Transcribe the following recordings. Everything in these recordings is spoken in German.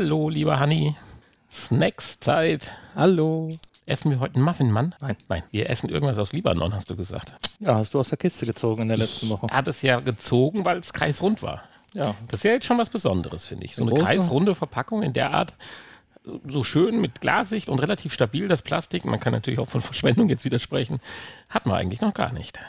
Hallo, lieber Hanni. Snacks-Zeit. Hallo. Essen wir heute einen Muffin, Mann? Nein. Nein, wir essen irgendwas aus Libanon, hast du gesagt. Ja, hast du aus der Kiste gezogen in der letzten Woche. Er hat es ja gezogen, weil es kreisrund war. Ja. Das ist ja jetzt schon was Besonderes, finde ich. So eine Große? kreisrunde Verpackung in der Art, so schön mit Glassicht und relativ stabil das Plastik. Man kann natürlich auch von Verschwendung jetzt widersprechen. Hat man eigentlich noch gar nicht.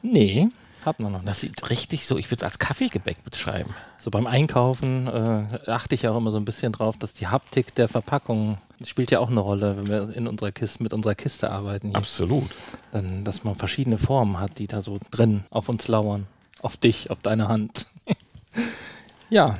Nee, hat man noch. Das sieht richtig so, ich würde es als Kaffeegebäck beschreiben. So beim Einkaufen äh, achte ich auch immer so ein bisschen drauf, dass die Haptik der Verpackung spielt ja auch eine Rolle, wenn wir in unserer Kiste, mit unserer Kiste arbeiten. Hier. Absolut. Dann, dass man verschiedene Formen hat, die da so drin auf uns lauern. Auf dich, auf deine Hand. ja.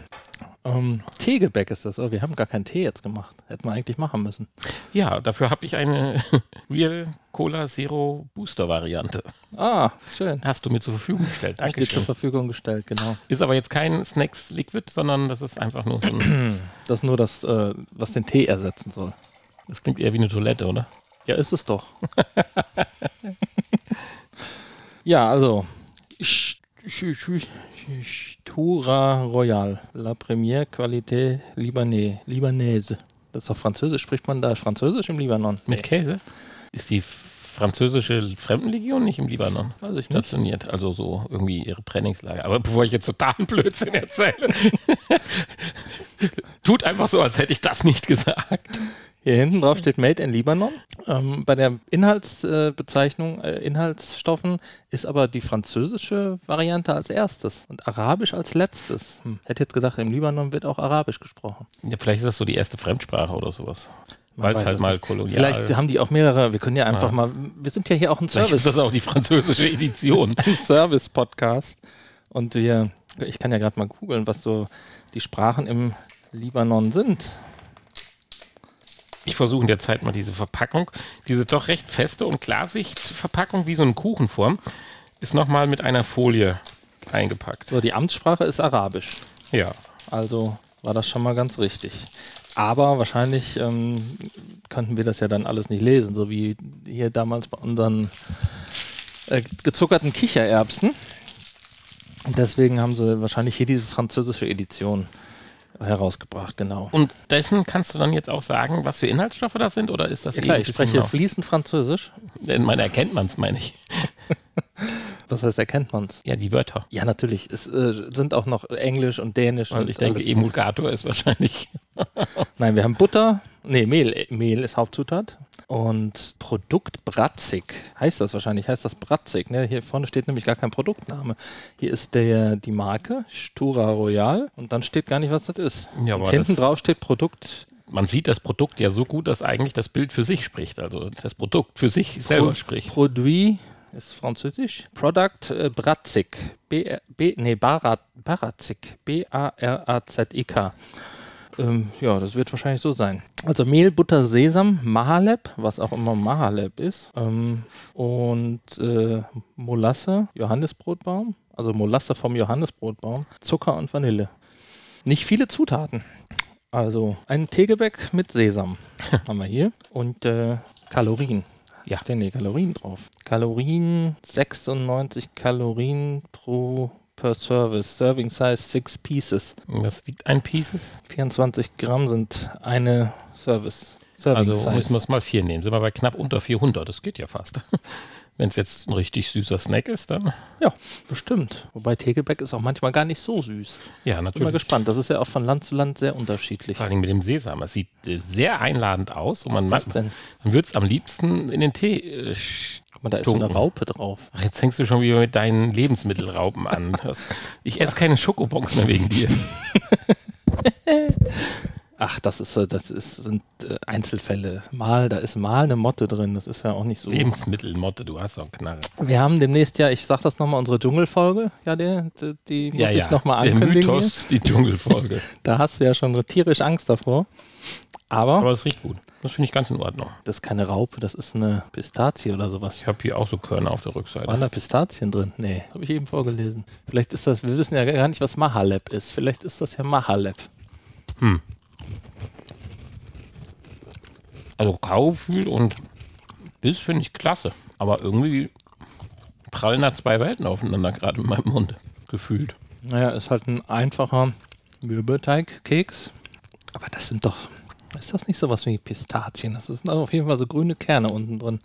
Ähm, Teegebäck ist das. Oh, wir haben gar keinen Tee jetzt gemacht. Hätten wir eigentlich machen müssen. Ja, dafür habe ich eine Real Cola Zero Booster Variante. Ah, schön. Hast du mir zur Verfügung gestellt. Steht zur Danke. Verfügung gestellt, genau. Ist aber jetzt kein Snacks Liquid, sondern das ist einfach nur so ein. Das ist nur das, äh, was den Tee ersetzen soll. Das klingt eher wie eine Toilette, oder? Ja, ist es doch. ja, also. Tura Royal. La Première Qualité Libanais. Libanaise. Das ist doch Französisch. Spricht man da Französisch im Libanon? Mit Käse? Ist die französische Fremdenlegion nicht im Libanon Weiß ich nicht. stationiert? Also so irgendwie ihre Trainingslager. Aber bevor ich jetzt totalen Blödsinn erzähle, tut einfach so, als hätte ich das nicht gesagt. Hier hinten drauf steht Made in Libanon. Ähm, bei der Inhaltsbezeichnung, äh, Inhaltsstoffen ist aber die französische Variante als erstes und Arabisch als letztes. Hm. Hätte jetzt gedacht, im Libanon wird auch Arabisch gesprochen. Ja, vielleicht ist das so die erste Fremdsprache oder sowas. Weil es halt mal kolonial Vielleicht haben die auch mehrere. Wir können ja einfach Ja. mal. Wir sind ja hier auch ein Vielleicht ist Service, das auch die französische Edition. ein Service-Podcast. Und wir, ich kann ja gerade mal googeln, was so die Sprachen im Libanon sind. Ich versuche in der Zeit mal diese Verpackung, diese doch recht feste und Klarsichtverpackung wie so eine Kuchenform, ist nochmal mit einer Folie eingepackt. So, die Amtssprache ist Arabisch. Ja. Also war das schon mal ganz richtig. Aber wahrscheinlich ähm, könnten wir das ja dann alles nicht lesen, so wie hier damals bei unseren äh, gezuckerten Kichererbsen. Und deswegen haben sie wahrscheinlich hier diese französische Edition herausgebracht, genau. Und dessen kannst du dann jetzt auch sagen, was für Inhaltsstoffe das sind? Oder ist das Ja klar, eh ein ich spreche fließend Französisch. In meiner erkennt man es, meine ich. Das heißt, erkennt man es. Ja, die Wörter. Ja, natürlich. Es äh, sind auch noch Englisch und Dänisch. Weil und ich denke. Emulgator ist wahrscheinlich. Nein, wir haben Butter. Nee, Mehl. Mehl ist Hauptzutat. Und Produkt Bratzig. Heißt das wahrscheinlich? Heißt das Bratzig? Ne? Hier vorne steht nämlich gar kein Produktname. Hier ist der, die Marke Stura Royal und dann steht gar nicht, was das ist. Ja, und hinten drauf steht Produkt Man sieht das Produkt ja so gut, dass eigentlich das Bild für sich spricht. Also das Produkt für sich selber Pro- spricht. Produit ist französisch. Product äh, Bratzig. B, B, nee, Barat, Baratzig. B-A-R-A-Z-I-K. Ähm, ja, das wird wahrscheinlich so sein. Also Mehl, Butter, Sesam, Mahaleb, was auch immer Mahaleb ist. Ähm, und äh, Molasse, Johannisbrotbaum. Also Molasse vom Johannisbrotbaum. Zucker und Vanille. Nicht viele Zutaten. Also ein Teegebäck mit Sesam haben wir hier. Und äh, Kalorien. Ja, stehen die Kalorien drauf. Kalorien 96 Kalorien pro per Service. Serving Size 6 Pieces. Was wiegt ein Pieces? 24 Gramm sind eine Service. Serving Also müssen wir Size. es mal vier nehmen. Sind wir bei knapp unter 400. Das geht ja fast. Wenn es jetzt ein richtig süßer Snack ist, dann. Ja, bestimmt. Wobei Teegebäck ist auch manchmal gar nicht so süß. Ja, Bin mal natürlich. gespannt. Das ist ja auch von Land zu Land sehr unterschiedlich. Vor allem mit dem Sesam. Es sieht äh, sehr einladend aus und man, Was ist das denn? man würde es am liebsten in den Tee. Äh, Guck mal, da ist so eine. Raupe drauf. Ach, jetzt fängst du schon wieder mit deinen Lebensmittelraupen an. Das, ich esse keine Schokobons mehr wegen dir. Ach, das ist, äh, das ist, sind äh, Einzelfälle. Mal, da ist mal eine Motte drin. Das ist ja auch nicht so. Lebensmittelmotte, du hast doch einen Knarre. Wir haben demnächst ja, ich sag das nochmal, unsere Dschungelfolge. Ja, die, die, die muss ich nochmal Der ankündigen. hier. Mythos, die Dschungelfolge. Da hast du ja schon tierisch Angst davor. Aber, Aber es riecht gut. Das finde ich ganz in Ordnung. das ist keine Raupe, das ist eine Pistazie oder sowas. Ich habe hier auch so Körner auf der Waren Rückseite. da Pistazien drin? Nee, habe ich eben vorgelesen. Vielleicht ist das, wir wissen ja gar nicht, was Mahaleb ist. Vielleicht ist das ja Mahaleb. Hm. Also Kaugefühl und Biss finde ich klasse. Aber irgendwie prallen da zwei Welten aufeinander, gerade in meinem Mund, gefühlt. Naja, ist halt ein einfacher Mürbeteigkeks. Aber das sind doch, ist das nicht sowas wie Pistazien? Das sind auf jeden Fall so grüne Kerne unten drin.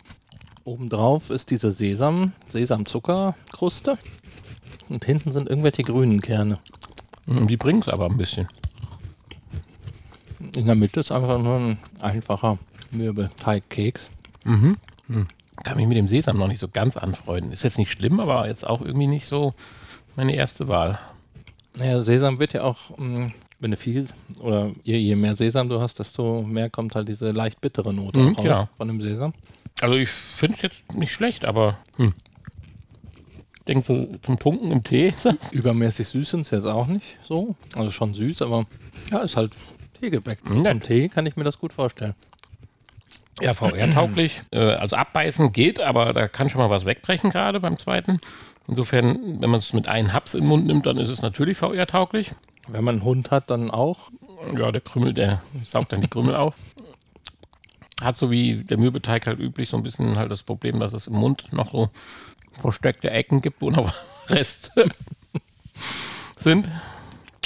Obendrauf ist diese Sesam, Sesamzuckerkruste. Und hinten sind irgendwelche grünen Kerne. Hm, Die bringen es aber ein bisschen. In der Mitte ist einfach nur ein einfacher Mürbeteigkeks. Mhm. Hm. Kann mich mit dem Sesam noch nicht so ganz anfreunden. Ist jetzt nicht schlimm, aber jetzt auch irgendwie nicht so meine erste Wahl. Naja, Sesam wird ja auch, mh, wenn du viel oder je, je mehr Sesam du hast, desto mehr kommt halt diese leicht bittere Note Mhm, raus genau. von dem Sesam. Also ich finde es jetzt nicht schlecht, aber hm. ich denke so zum Tunken im Tee ist das. Übermäßig süß sind sie jetzt auch nicht so. Also schon süß, aber ja, ist halt Teegebäck. Nett. Zum Tee kann ich mir das gut vorstellen. Ja, VR-tauglich. äh, also abbeißen geht, aber da kann schon mal was wegbrechen gerade beim zweiten. Insofern, wenn man es mit einem Haps in den Mund nimmt, dann ist es natürlich VR-tauglich. Wenn man einen Hund hat, dann auch. Ja, der Krümel, der saugt dann die Krümel auf. Hat so wie der Mürbeteig halt üblich so ein bisschen halt das Problem, dass es im Mund noch so versteckte Ecken gibt, wo noch Reste sind.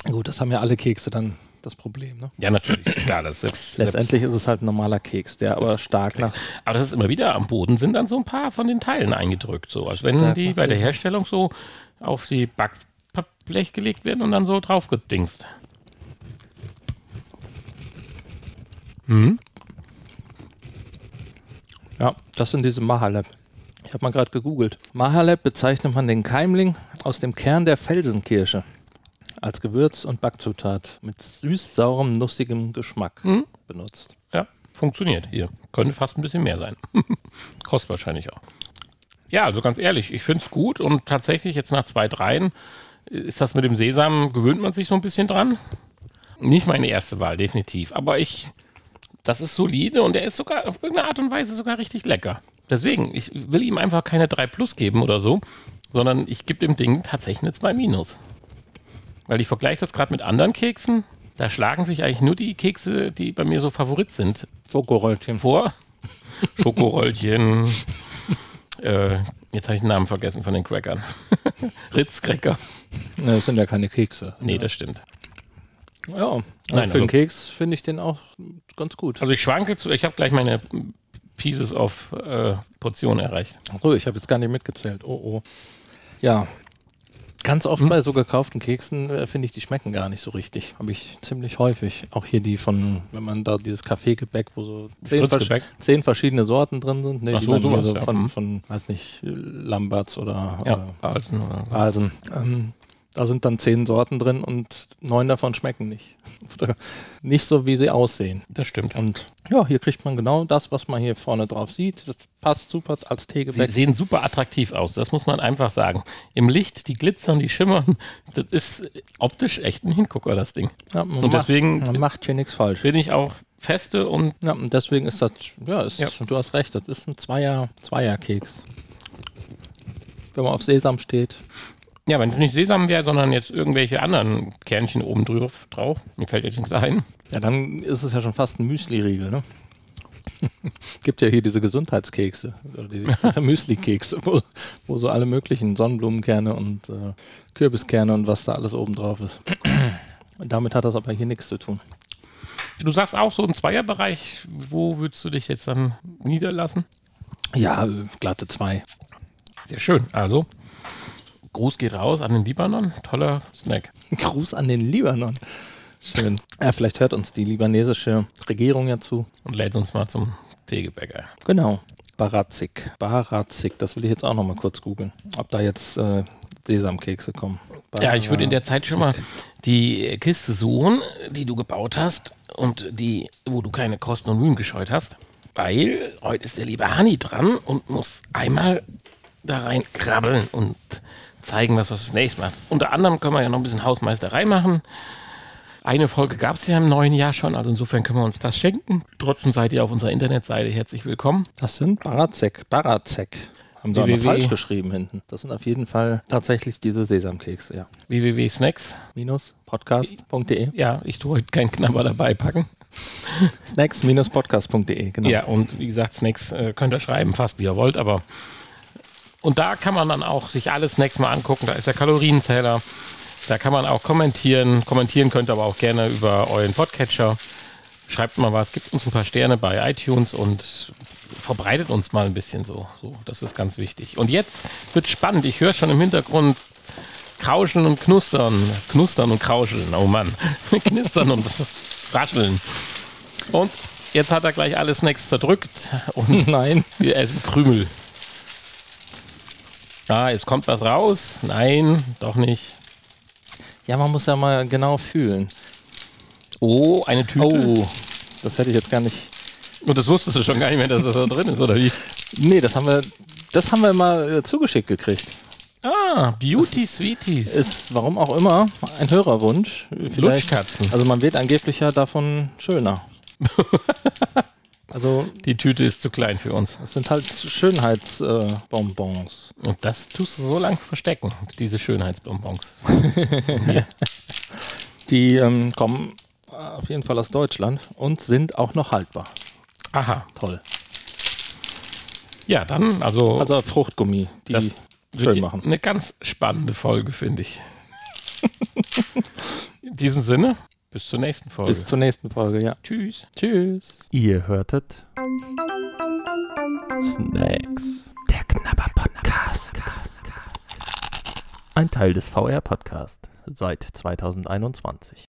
Gut, das haben ja alle Kekse dann das Problem. Ne? Ja, natürlich. Klar, das selbst, selbst, Letztendlich ist es halt ein normaler Keks, der aber stark nach. aber das ist immer wieder am Boden sind dann so ein paar von den Teilen eingedrückt, so als wenn die bei der. Herstellung so auf die Backblech gelegt werden und dann so draufgedingst. Hm? Ja, das sind diese Mahaleb. Ich habe mal gerade gegoogelt. Mahaleb bezeichnet man den Keimling aus dem Kern der Felsenkirsche als Gewürz- und Backzutat mit süß-saurem, nussigem Geschmack Mhm. benutzt. Ja, funktioniert hier. Könnte fast ein bisschen mehr sein. Kostet wahrscheinlich auch. Ja, also ganz ehrlich, ich finde es gut und tatsächlich jetzt nach zwei, dreien ist das mit dem Sesam, gewöhnt man sich so ein bisschen dran. Nicht meine erste Wahl, definitiv. Aber ich, das ist solide und er ist sogar auf irgendeine Art und Weise sogar richtig lecker. Deswegen, ich will ihm einfach keine 3 Plus geben oder so, sondern ich gebe dem Ding tatsächlich eine 2 Minus. Weil ich vergleiche das gerade mit anderen Keksen. Da schlagen sich eigentlich nur die Kekse, die bei mir so Favorit sind, Schokoröllchen. vor. Schokoröllchen. äh, jetzt habe ich den Namen vergessen von den Crackern. Ritz-Cracker. Ne, Das sind ja keine Kekse. Nee, das stimmt. Ja, also Nein, für den also- Keks finde ich den auch ganz gut. Also ich schwanke zu, ich habe gleich meine Pieces of äh, Portion erreicht. Oh, ich habe jetzt gar nicht mitgezählt. Oh, oh. Ja. Ganz oft Hm? bei so gekauften Keksen äh, finde ich, die schmecken gar nicht so richtig. Habe ich ziemlich häufig. Auch hier die von, wenn man da dieses Kaffeegebäck, wo so zehn, vers zehn verschiedene Sorten drin sind. Nee, Ach die so, sowas, so ja. von, Mhm. von, weiß nicht, Lamberts oder Ja, äh, Balsen oder Balsen. Ähm, da sind dann zehn Sorten drin und neun davon schmecken nicht. Oder nicht so, wie sie aussehen. Das stimmt. Und ja, hier kriegt man genau das, was man hier vorne drauf sieht. Das passt super als Sie Teegebäck. sehen super attraktiv aus, das muss man einfach sagen. Im Licht, die glitzern, die schimmern. Das ist optisch echt ein Hingucker, das Ding. Ja, man Und macht- deswegen man macht hier nichts falsch. bin ich auch feste und Ja, und deswegen ist das, ja, ist, Ja. du hast recht, das ist ein Zweier, Zweierkeks. Wenn man auf Sesam steht. Ja, wenn es nicht Sesam wäre, sondern jetzt irgendwelche anderen Kernchen oben drauf, drauf, mir fällt jetzt nichts ein. Ja, dann ist es ja schon fast ein Müsli-Riegel, ne? Gibt ja hier diese Gesundheitskekse, diese Müsli-Kekse, wo, wo so alle möglichen Sonnenblumenkerne und äh, Kürbiskerne und was da alles oben drauf ist. Und damit hat das aber hier nichts zu tun. Du sagst auch so im Zweierbereich, wo würdest du dich jetzt dann niederlassen? Ja, glatte zwei. Sehr schön. Also, Gruß geht raus an den Libanon. Toller Snack. Gruß an den Libanon. Schön. Ja, vielleicht hört uns die libanesische Regierung ja zu. Und lädt uns mal zum Teegebäck ein. Genau. Barazik. Barazik, das will ich jetzt auch noch mal kurz googeln. Ob da jetzt äh, Sesamkekse kommen. Ja, ich würde in der Zeit schon mal die Kiste suchen, die du gebaut hast und die, wo du keine Kosten und Mühen gescheut hast. Weil heute ist der liebe Hani dran und muss einmal da rein krabbeln und zeigen, was wir das nächste macht. Unter anderem können wir ja noch ein bisschen Hausmeisterei machen. Eine Folge gab es ja im neuen Jahr schon, also insofern können wir uns das schenken. Trotzdem seid ihr auf unserer Internetseite herzlich willkommen. Das sind Barazek. Barazek. Haben sie aber www. falsch geschrieben hinten. Das sind auf jeden Fall tatsächlich diese Sesamkekse, ja. www.snacks. Minus podcast.de. Ja, ich tue heute keinen Knabber dabei packen. Snacks-podcast.de, genau. Ja, und wie gesagt, Snacks äh, könnt ihr schreiben, fast wie ihr wollt, aber Und da kann man dann auch sich alles Snacks mal angucken. Da ist der Kalorienzähler. Da kann man auch kommentieren. Kommentieren könnt ihr aber auch gerne über euren Podcatcher. Schreibt mal was, gibt uns ein paar Sterne bei iTunes und verbreitet uns mal ein bisschen so. so das ist ganz wichtig. Und jetzt wird spannend. Ich höre schon im Hintergrund Krauscheln und Knustern. Knustern und Krauscheln. Oh Mann. Knistern und Rascheln. Und jetzt hat er gleich alle Snacks zerdrückt. Und Nein. wir essen Krümel. Ah, jetzt kommt was raus. Nein, doch nicht. Ja, man muss ja mal genau fühlen. Oh, eine Tüte. Oh, das hätte ich jetzt gar nicht. Und das wusstest du schon gar nicht mehr, dass das da drin ist, oder wie? Nee, das haben wir, das haben wir mal äh, zugeschickt gekriegt. Ah, Beauty Sweeties. Ist, warum auch immer, ein Hörerwunsch. Vielleicht. Lutschkatzen. Also man wird angeblich ja davon schöner. also Die Tüte ist zu klein für uns. es sind halt Schönheitsbonbons. Äh. Und das tust du so lang verstecken, diese Schönheitsbonbons. Die ähm, kommen äh, auf jeden Fall aus Deutschland und sind auch noch haltbar. Aha. Toll. Ja, dann, also, Also Fruchtgummi, die das schön machen. eine ganz spannende Folge, finde ich. In diesem Sinne, bis zur nächsten Folge. Bis zur nächsten Folge, ja. Tschüss. Tschüss. Ihr hörtet Snacks. Der Knabber Podcast. Ein Teil des VR Podcast seit 2021.